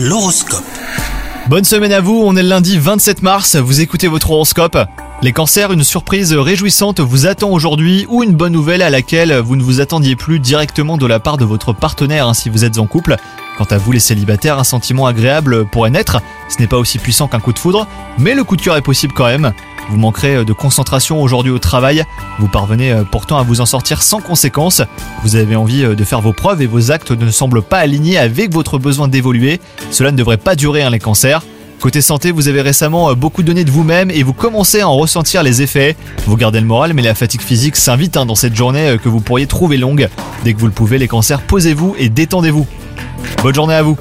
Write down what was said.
L'horoscope. Bonne semaine à vous, on est le lundi 27 mars, vous écoutez votre horoscope. Les cancers, une surprise réjouissante vous attend aujourd'hui ou une bonne nouvelle à laquelle vous ne vous attendiez plus directement de la part de votre partenaire hein, si vous êtes en couple. Quant à vous les célibataires, un sentiment agréable pourrait naître, ce n'est pas aussi puissant qu'un coup de foudre, mais le coup de cœur est possible quand même. Vous manquerez de concentration aujourd'hui au travail, vous parvenez euh, pourtant à vous en sortir sans conséquence, vous avez envie euh, de faire vos preuves et vos actes ne semblent pas alignés avec votre besoin d'évoluer, cela ne devrait pas durer hein, les cancers. Côté santé, vous avez récemment euh, beaucoup donné de vous-même et vous commencez à en ressentir les effets. Vous gardez le moral, mais la fatigue physique s'invite hein, dans cette journée que vous pourriez trouver longue. Dès que vous le pouvez, les cancers, posez-vous et détendez-vous. Bonne journée à vous